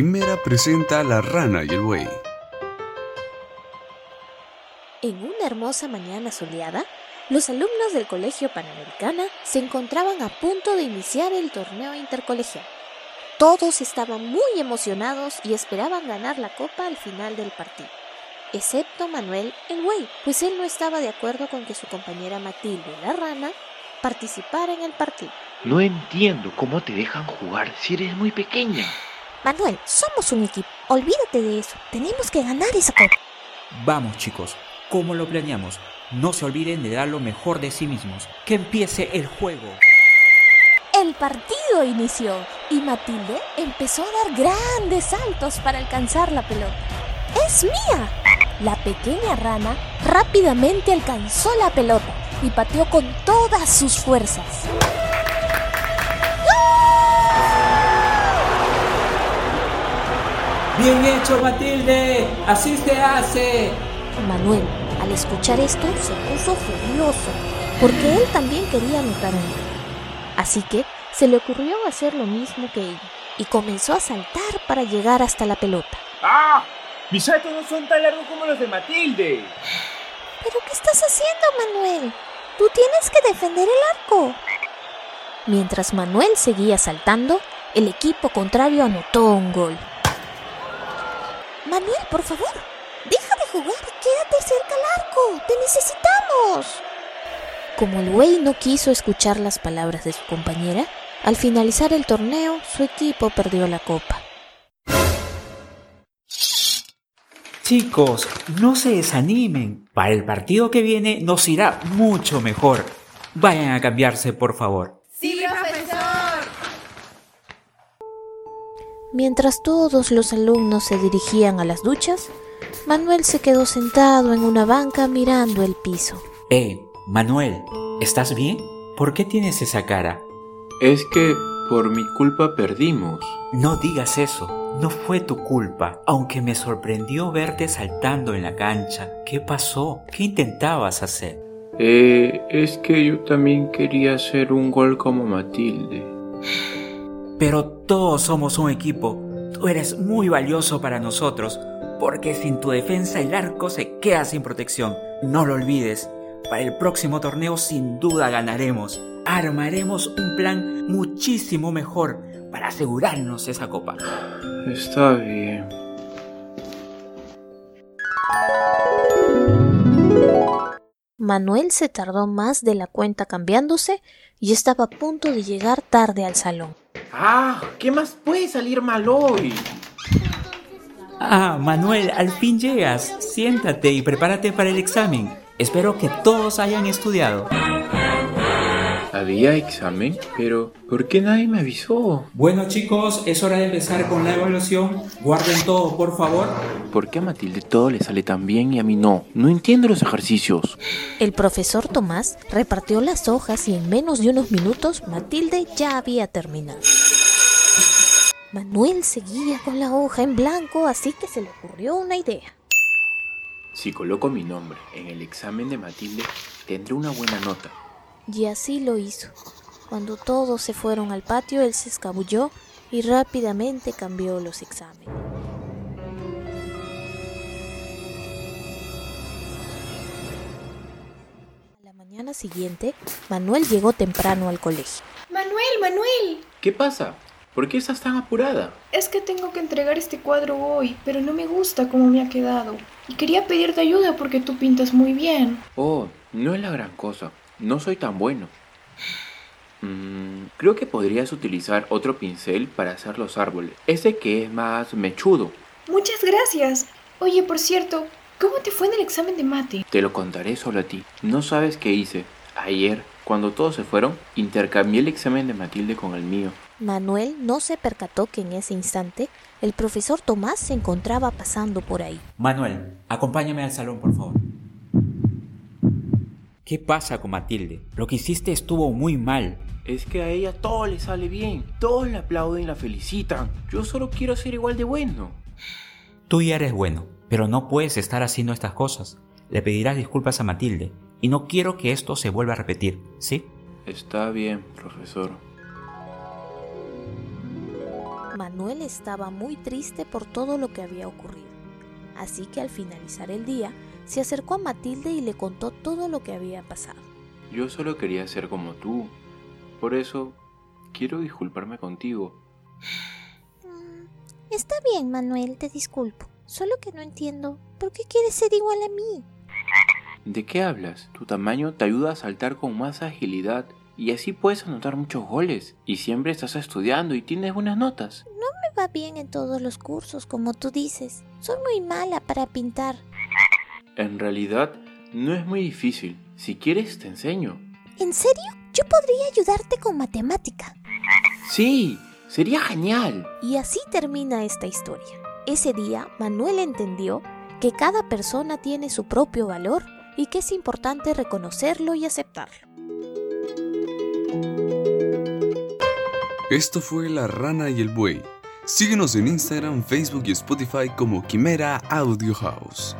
Quimera presenta La rana y el buey. En una hermosa mañana soleada, los alumnos del Colegio Panamericana se encontraban a punto de iniciar el torneo intercolegial. Todos estaban muy emocionados y esperaban ganar la copa al final del partido, excepto Manuel el Güey, pues él no estaba de acuerdo con que su compañera Matilde la rana participara en el partido. No entiendo cómo te dejan jugar si eres muy pequeña. Manuel, somos un equipo. Olvídate de eso. Tenemos que ganar esa copa. Vamos chicos, como lo planeamos. No se olviden de dar lo mejor de sí mismos. Que empiece el juego. El partido inició y Matilde empezó a dar grandes saltos para alcanzar la pelota. ¡Es mía! La pequeña rana rápidamente alcanzó la pelota y pateó con todas sus fuerzas. Bien hecho Matilde, así se hace. Manuel, al escuchar esto, se puso furioso, porque él también quería anotar un gol. Así que se le ocurrió hacer lo mismo que ella y comenzó a saltar para llegar hasta la pelota. ¡Ah! Mis saltos no son tan largos como los de Matilde. ¿Pero qué estás haciendo, Manuel? Tú tienes que defender el arco. Mientras Manuel seguía saltando, el equipo contrario anotó un gol. Manuel, por favor, deja de jugar quédate cerca al arco. Te necesitamos. Como el güey no quiso escuchar las palabras de su compañera, al finalizar el torneo, su equipo perdió la copa. Chicos, no se desanimen. Para el partido que viene nos irá mucho mejor. Vayan a cambiarse, por favor. Mientras todos los alumnos se dirigían a las duchas, Manuel se quedó sentado en una banca mirando el piso. Eh, Manuel, ¿estás bien? ¿Por qué tienes esa cara? Es que por mi culpa perdimos. No digas eso, no fue tu culpa, aunque me sorprendió verte saltando en la cancha. ¿Qué pasó? ¿Qué intentabas hacer? Eh, es que yo también quería hacer un gol como Matilde. Pero todos somos un equipo. Tú eres muy valioso para nosotros, porque sin tu defensa el arco se queda sin protección. No lo olvides. Para el próximo torneo sin duda ganaremos. Armaremos un plan muchísimo mejor para asegurarnos esa copa. Está bien. Manuel se tardó más de la cuenta cambiándose y estaba a punto de llegar tarde al salón. ¡Ah! ¿Qué más puede salir mal hoy? Ah, Manuel, al fin llegas. Siéntate y prepárate para el examen. Espero que todos hayan estudiado. Había examen, pero ¿por qué nadie me avisó? Bueno chicos, es hora de empezar con la evaluación. Guarden todo, por favor. ¿Por qué a Matilde todo le sale tan bien y a mí no? No entiendo los ejercicios. El profesor Tomás repartió las hojas y en menos de unos minutos Matilde ya había terminado. Manuel seguía con la hoja en blanco, así que se le ocurrió una idea. Si coloco mi nombre en el examen de Matilde, tendré una buena nota. Y así lo hizo. Cuando todos se fueron al patio, él se escabulló y rápidamente cambió los exámenes. A la mañana siguiente, Manuel llegó temprano al colegio. Manuel, Manuel. ¿Qué pasa? ¿Por qué estás tan apurada? Es que tengo que entregar este cuadro hoy, pero no me gusta cómo me ha quedado. Y quería pedirte ayuda porque tú pintas muy bien. Oh, no es la gran cosa. No soy tan bueno. Mm, creo que podrías utilizar otro pincel para hacer los árboles. Ese que es más mechudo. Muchas gracias. Oye, por cierto, ¿cómo te fue en el examen de mate? Te lo contaré solo a ti. No sabes qué hice. Ayer, cuando todos se fueron, intercambié el examen de Matilde con el mío. Manuel no se percató que en ese instante el profesor Tomás se encontraba pasando por ahí. Manuel, acompáñame al salón, por favor. ¿Qué pasa con Matilde? Lo que hiciste estuvo muy mal. Es que a ella todo le sale bien. Todos le aplauden y la felicitan. Yo solo quiero ser igual de bueno. Tú ya eres bueno, pero no puedes estar haciendo estas cosas. Le pedirás disculpas a Matilde y no quiero que esto se vuelva a repetir, ¿sí? Está bien, profesor. Manuel estaba muy triste por todo lo que había ocurrido. Así que al finalizar el día, se acercó a Matilde y le contó todo lo que había pasado. Yo solo quería ser como tú. Por eso, quiero disculparme contigo. Mm, está bien, Manuel, te disculpo. Solo que no entiendo por qué quieres ser igual a mí. ¿De qué hablas? Tu tamaño te ayuda a saltar con más agilidad y así puedes anotar muchos goles. Y siempre estás estudiando y tienes buenas notas. No me va bien en todos los cursos, como tú dices. Soy muy mala para pintar. En realidad, no es muy difícil. Si quieres, te enseño. ¿En serio? Yo podría ayudarte con matemática. Sí, sería genial. Y así termina esta historia. Ese día, Manuel entendió que cada persona tiene su propio valor y que es importante reconocerlo y aceptarlo. Esto fue La Rana y el Buey. Síguenos en Instagram, Facebook y Spotify como Quimera Audio House.